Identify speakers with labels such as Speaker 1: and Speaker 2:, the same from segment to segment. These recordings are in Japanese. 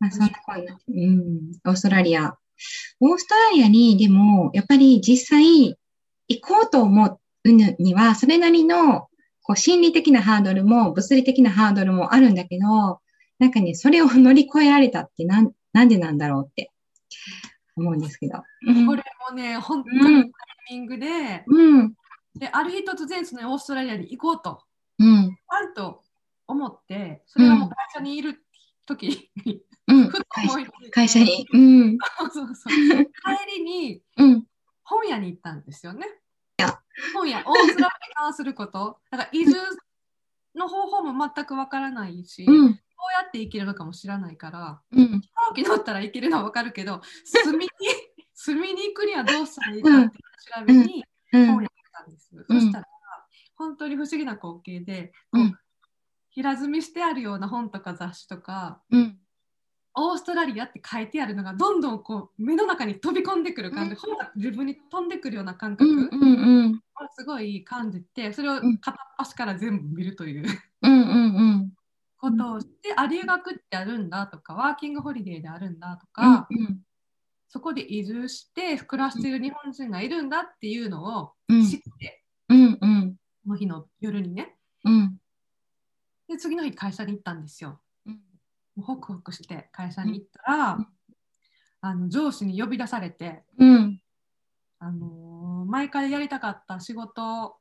Speaker 1: まあ、そんなな。うん。オーストラリア。オーストラリアに、でも、やっぱり実際、行こうと思うには、それなりの、こう、心理的なハードルも、物理的なハードルもあるんだけど、なんかね、それを乗り越えられたってなん、なんでなんだろうって思うんですけど。こ
Speaker 2: れもね、本当にタイミングで、うん、で、ある日突然そのオーストラリアに行こうと、うん、あると思って、それはもう会社にいる時に、
Speaker 1: 会社に。うん。
Speaker 2: そうそう帰りに、うん、本屋に行ったんですよね。本屋、オーストラリアに関すること、だから移住の方法も全くわからないし、うん、どうやって生きるのかも知らないから、うん、飛行機乗ったら行けるのはわかるけど、住みに住みに行くにはどうしたらいいかって調べに本屋に行ったんです。そしたら、本当に不思議な光景で、平積みしてあるような本とか雑誌とか、うん、オーストラリアって書いてあるのがどんどんこう目の中に飛び込んでくる感じ、うん、本が自分に飛んでくるような感覚、うんうんうん、すごい感じてそれを片っ端から全部見るという。うんうん、ことをしてあ留学ってあるんだとかワーキングホリデーであるんだとか、うんうん、そこで移住して暮らしている日本人がいるんだっていうのを知って、うんうん、の日の夜にね、うん、で次の日会社に行ったんですよ。ホクホクして会社に行ったら、うん、あの上司に呼び出されて、うん、あのー、前からやりたかった仕事、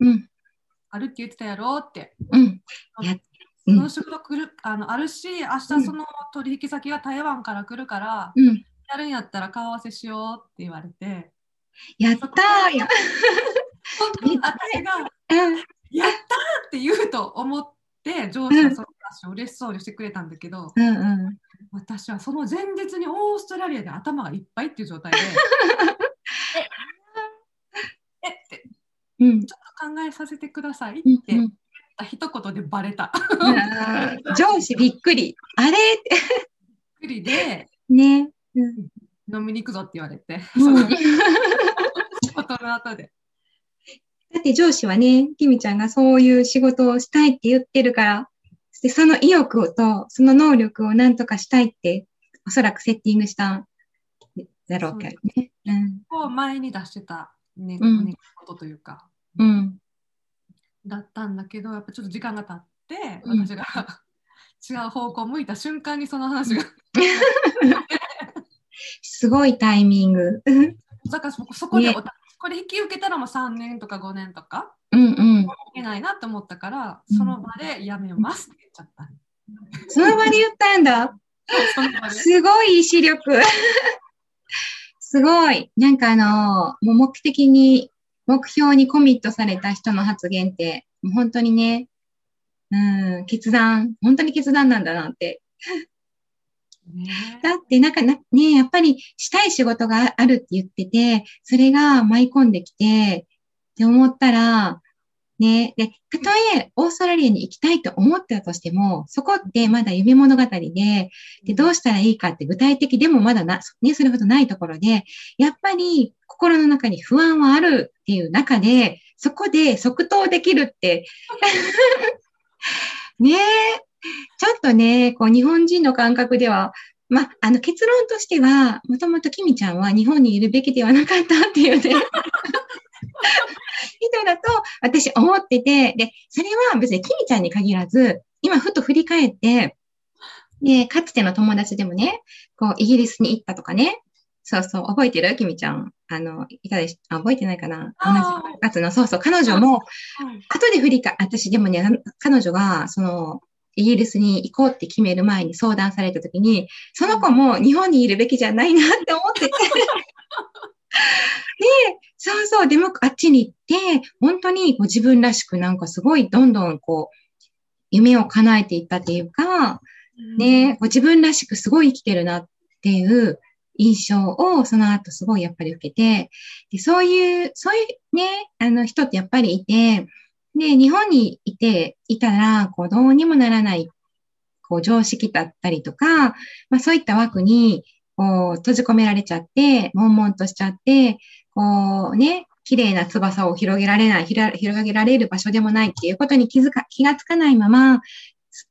Speaker 2: あるって言ってたやろって。その仕事来るあのあるし明日その取引先が台湾から来るから、やるんやったら顔合わせしようって言われて。
Speaker 1: やったーや。
Speaker 2: 私が、やったーって言うと思って、上司はその話を嬉しそうにしてくれたんだけど、うんうん、私はその前日にオーストラリアで頭がいっぱいっていう状態で、ええって、うん、ちょっと考えさせてくださいって言った一言でバレた。
Speaker 1: 上司びっくり。あれ？って。びっ
Speaker 2: くりで、
Speaker 1: ね、
Speaker 2: うん、飲みに行くぞって言われて、その仕事の後で。
Speaker 1: だって上司はね、きみちゃんがそういう仕事をしたいって言ってるから、でその意欲とその能力を何とかしたいって、おそらくセッティングしただろうけどね。
Speaker 2: うん、を前に出してたね、うん、ことというか、うん、だったんだけど、やっぱちょっと時間が経って、私が 違う方向を向いた瞬間にその話が。
Speaker 1: すごいタイミング。
Speaker 2: だからそこでお、ね、これ引き受けたらもう3年とか5年とか、うんうん。いけないなと思ったから、その場でやめますって言っちゃった。
Speaker 1: その場で言ったんだ。すごい意志力。すごい。なんかあの、もう目的に、目標にコミットされた人の発言って、もう本当にね、うん、決断、本当に決断なんだなってだって、なんかね、やっぱりしたい仕事があるって言ってて、それが舞い込んできて、って思ったら、ね、で、たとえオーストラリアに行きたいと思ってたとしても、そこってまだ夢物語で、で、どうしたらいいかって具体的でもまだな、ね、それほどないところで、やっぱり心の中に不安はあるっていう中で、そこで即答できるって、ねえ、ちょっとね、こう日本人の感覚では、まあ、の結論としては、もともとキミちゃんは日本にいるべきではなかったっていうね。人だと私思ってて、で、それは別にキミちゃんに限らず、今ふと振り返って、で、かつての友達でもね、こう、イギリスに行ったとかね、そうそう、覚えてる？キミちゃん。あの、いたでしあ、覚えてないかな？同じ。月の、そうそう、彼女も、後で振りか、私でもね、彼女が、その、イギリスに行こうって決める前に相談された時に、その子も日本にいるべきじゃないなって思ってて。で、そうでもあっちに行って、本当にこう自分らしくなんかすごいどんどんこう、夢を叶えていったっていうか、ね、こう自分らしくすごい生きてるなっていう印象をその後すごいやっぱり受けて、でそういう、そういうね、あの人ってやっぱりいて、で、日本にいて、いたら、こう、どうにもならない、こう、常識だったりとか、まあそういった枠に、こう、閉じ込められちゃって、悶々としちゃって、こうね、綺麗な翼を広げられない、広げられる場所でもないっていうことに気づか、気がつかないまま、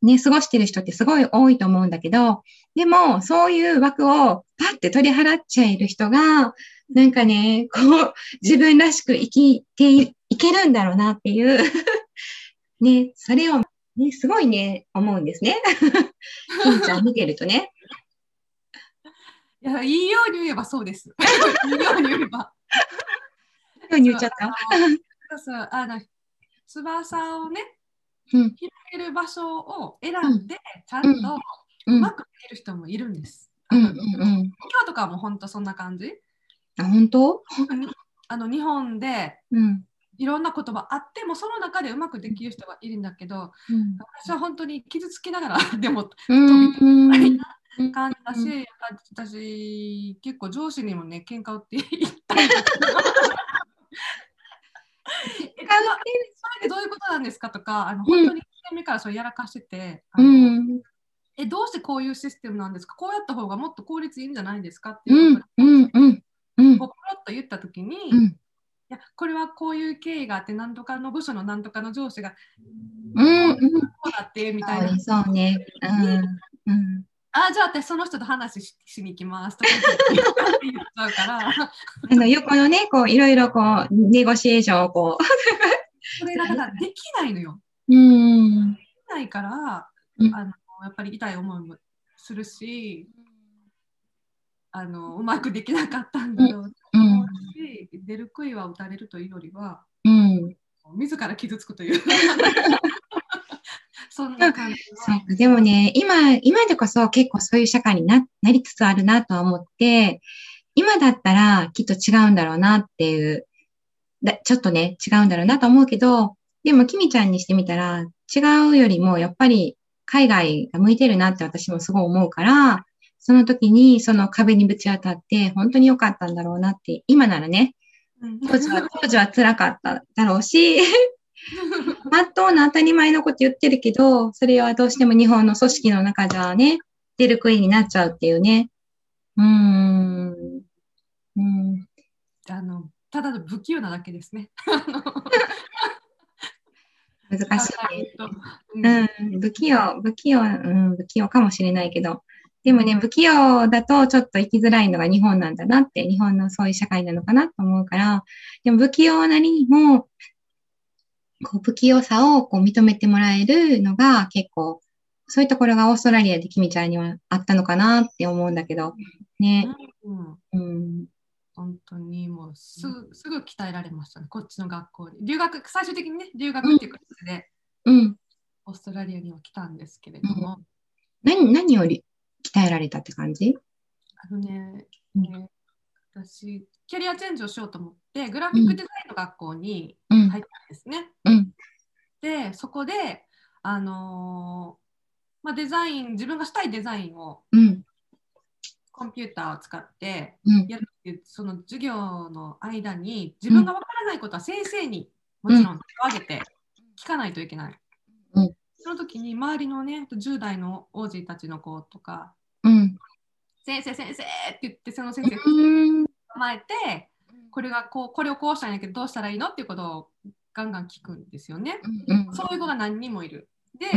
Speaker 1: ね、過ごしてる人ってすごい多いと思うんだけど、でも、そういう枠をパッて取り払っちゃいる人が、なんかね、こう、自分らしく生きていけるんだろうなっていう ね、それを、ね、すごいね、思うんですね。金ちゃん見てるとね。
Speaker 2: いや、いいように言えばそうです。いいように言えば。
Speaker 1: ように言っちゃった？
Speaker 2: そうそう、あの、翼をね、うん、広げる場所を選んで、ちゃんとうまくできる人もいるんです。うんうんうん、今日とかも本当そんな感じ？
Speaker 1: あ、本当？
Speaker 2: あの日本で、うん、いろんな言葉あってもその中でうまくできる人がいるんだけど、うん、私は本当に傷つきながら でも飛びたい。な感じだし、うん、私結構上司にもね喧嘩売って言ったりそれでどういうことなんですかとかあの本当に1年目からそれやらかしてて、うん、えどうしてこういうシステムなんですか？こうやった方がもっと効率いいんじゃないですかっていうポロッと言った時に、うん、いやこれはこういう経緯があって何とかの部署の何とかの上司が、うん、こうだってみたいな。
Speaker 1: そうね、うんうん
Speaker 2: あじゃあ私その人と話ししに行きますとか言っ ちゃうから。
Speaker 1: あの横のねこういろいろこうネゴシエーションをこう。
Speaker 2: それがだからできないのよ。うん、できないから、うん、あのやっぱり痛い思いもするし、あのうまくできなかったんだろうと思うし、うん、出る杭は打たれるというよりは、うん、自ら傷つくというそんな感じ
Speaker 1: そうでもね今今でこそ結構そういう社会にななりつつあるなとは思って今だったらきっと違うんだろうなっていうだちょっとね違うんだろうなと思うけどでもきみちゃんにしてみたら違うよりもやっぱり海外が向いてるなって私もすごい思うから、その時にその壁にぶち当たって本当に良かったんだろうなって、今ならね、当時は、当時は辛かっただろうし、まっとうな当たり前のこと言ってるけど、それはどうしても日本の組織の中じゃね、出る杭になっちゃうっていうね。うーん。
Speaker 2: うん。あの、ただの不器用なだけですね。
Speaker 1: 難しい。うん、不器用、不器用、うん、不器用かもしれないけど、でもね、不器用だとちょっと生きづらいのが日本なんだなって、日本のそういう社会なのかなと思うから、でも不器用なりにも、こう不器用さをこう認めてもらえるのが結構、そういうところがオーストラリアで君ちゃんにはあったのかなって思うんだけど、ね。うん。
Speaker 2: うん。本当にもうすすぐ鍛えられましたね、こっちの学校に。留学、最終的にね、留学っていう形で、うん、オーストラリアには来たんですけれども。うん、
Speaker 1: 何何より鍛えられたって感じ？
Speaker 2: あのね、ね私、キャリアチェンジをしようと思って、グラフィックデザインの学校に入ったんですね。で、そこで、あのー、まあ、デザイン、自分がしたいデザインを、コンピューターを使ってやるっていう、その授業の間に自分がわからないことは先生にもちろん手をげて聞かないといけない。うん、その時に周りのね10代の王子たちの子とか、うん、先生先生って言ってその先生を構えて、これがこうこれをこうしたんやけどどうしたらいいのっていうことをガンガン聞くんですよね。そういう子が何人もいる。で、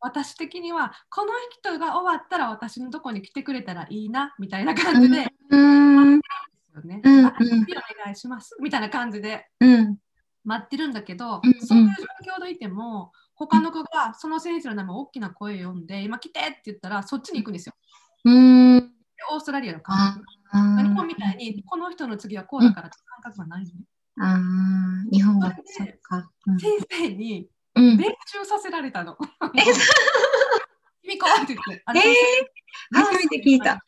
Speaker 2: 私的にはこの人が終わったら私のとこに来てくれたらいいなみたいな感じで、うんですよね、うん。うん、お願いしますみたいな感じで。待ってるんだけど、うんうん、そういう状況でいても他の子がその先生の名前を大きな声を読んで今来てって言ったらそっちに行くんですよ。うん。オーストラリアの。日本みたいにこの人の次はこうだからって感覚がないのね。
Speaker 1: あ日本はそっか、
Speaker 2: 先生に練習させられたの。君こって言って。え
Speaker 1: ー、初めて聞いた。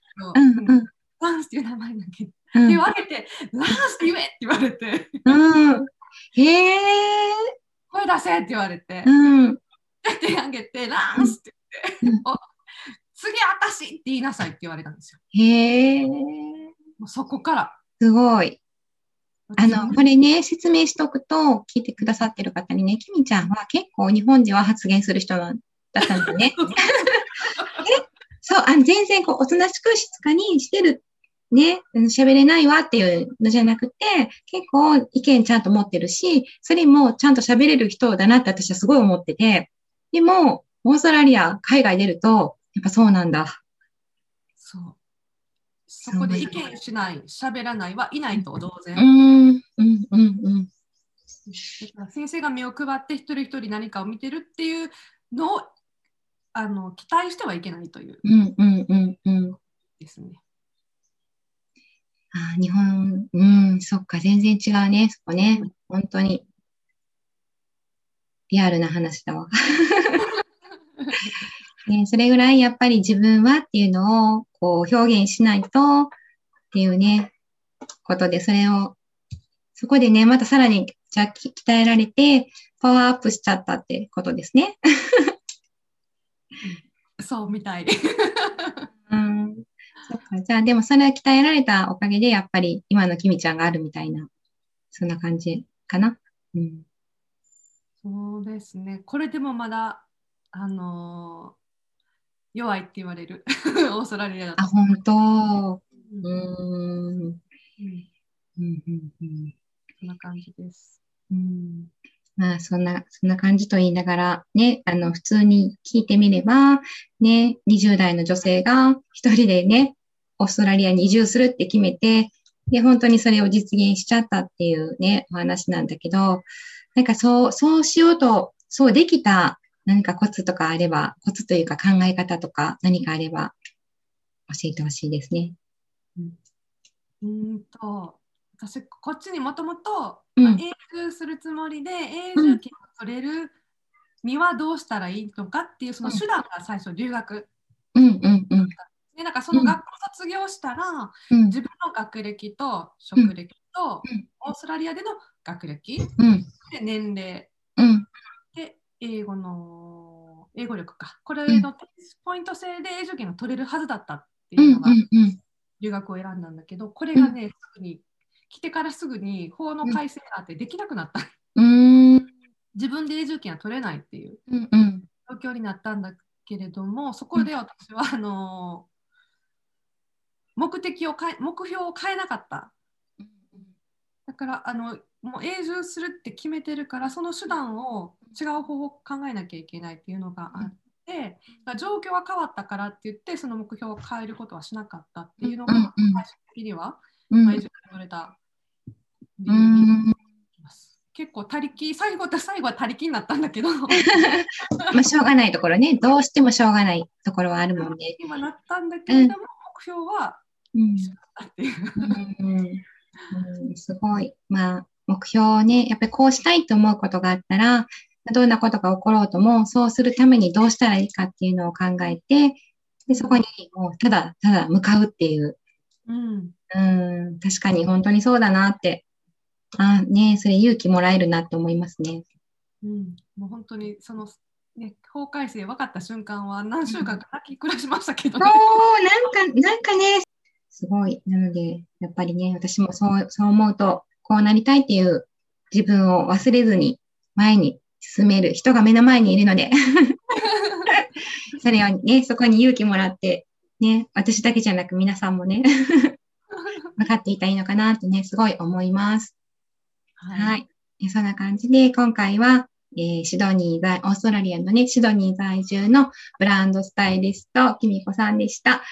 Speaker 2: ランスっていう名前だけど。手を挙げて、ランスって言えって言われて。
Speaker 1: うん。へえ。
Speaker 2: 声出せって言われて。うん。手を挙げて、ランスって言って。次私って言いなさいって言われたんですよ。へえ。もうそこから。
Speaker 1: すごい。あの、これね、説明しとくと、聞いてくださってる方にね、きみちゃんは結構日本では発言する人だったんだね。そう、あの、全然こう、おとなしく静かにしてる、ね、喋れないわっていうのじゃなくて、結構意見ちゃんと持ってるし、それもちゃんと喋れる人だなって私はすごい思ってて、でも、オーストラリア、海外出ると、やっぱそうなんだ。
Speaker 2: そこで意見しない、喋らないはいないと同然。
Speaker 1: うんうんうんうん
Speaker 2: 先生が目を配って一人一人何かを見てるっていうのをあの期待してはいけないという。
Speaker 1: うんうんうんうん。
Speaker 2: ですね。
Speaker 1: あ日本、うん、そっか、全然違うね、そこね。本当に。リアルな話だわ。ね、それぐらいやっぱり自分はっていうのをこう表現しないとっていうね、ことで、それを、そこでね、またさらにじゃあ鍛えられて、パワーアップしちゃったってことですね。
Speaker 2: そうみたい。
Speaker 1: うん。そっか。じゃあ、でもそれは鍛えられたおかげで、やっぱり今のきみちゃんがあるみたいな、そんな感じかな。うん。
Speaker 2: そうですね。これでもまだ、あのー、弱いって言われる。オーストラリアだと。
Speaker 1: あ、本当。うん。うん。うん。うん。うん。
Speaker 2: そんな感じです。
Speaker 1: うん。まあ、そんな、そんな感じと言いながら、ね、あの、普通に聞いてみれば、ね、20代の女性が一人でね、オーストラリアに移住するって決めて、で、本当にそれを実現しちゃったっていうね、お話なんだけど、なんかそう、そうしようと、そうできた何かコツとかあれば、コツというか考え方とか何かあれば教えてほしいですね。
Speaker 2: うん、うんと、私、こっちにもともと永住するつもりで、永住権を取れるにはどうしたらいいのかっていうその手段が最初留学。
Speaker 1: うんうんうん。
Speaker 2: でなんかその学校卒業したら、うん、自分の学歴と職歴と、うん、オーストラリアでの学歴、
Speaker 1: うん、
Speaker 2: で年齢、
Speaker 1: うん、
Speaker 2: で英語の英語力か。これのポイント制で永住権が取れるはずだったっていうのが、留学を選んだんだけどこれがね、すぐに来てからすぐに法の改正があってできなくなった。
Speaker 1: うん、
Speaker 2: 自分で永住権は取れないっていう状況になったんだけれども、そこで私はあの目的を変え目標を変えなかった。だからあのもう永住するって決めてるからその手段を違う方法を考えなきゃいけないっていうのがあって、状況が変わったからって言ってその目標を変えることはしなかったっていうのが最終的にはうん、取れた理由になります。結構他力最後最後は他力になったんだけど ま
Speaker 1: あしょうがないところねどうしてもしょうがないところはあるもんね。
Speaker 2: 今なったんだけれども、うん、目標は一緒だったっていう。
Speaker 1: うん、すごい。まあ目標をねやっぱりこうしたいと思うことがあったらどんなことが起ころうともそうするためにどうしたらいいかっていうのを考えてでそこにもうただただ向かうっていう。
Speaker 2: うん
Speaker 1: うん、確かに本当にそうだなって。あねそれ勇気もらえるなって思いますね。
Speaker 2: うん、もう本当にその、ね、法改正分かった瞬間は何週間か泣き暮らしましたけど
Speaker 1: ね。おなんか、なんかね、すごい。なので、やっぱりね、私もそう、そう思うと、こうなりたいっていう自分を忘れずに前に進める人が目の前にいるのでそれをね、そこに勇気もらって、ね、私だけじゃなく皆さんもね分かっていたらいいのかなってね、すごい思います。はい。はい、そんな感じで、今回は、えー、シドニー在、オーストラリアのね、シドニー在住のブランドスタイリスト、キミコさんでした。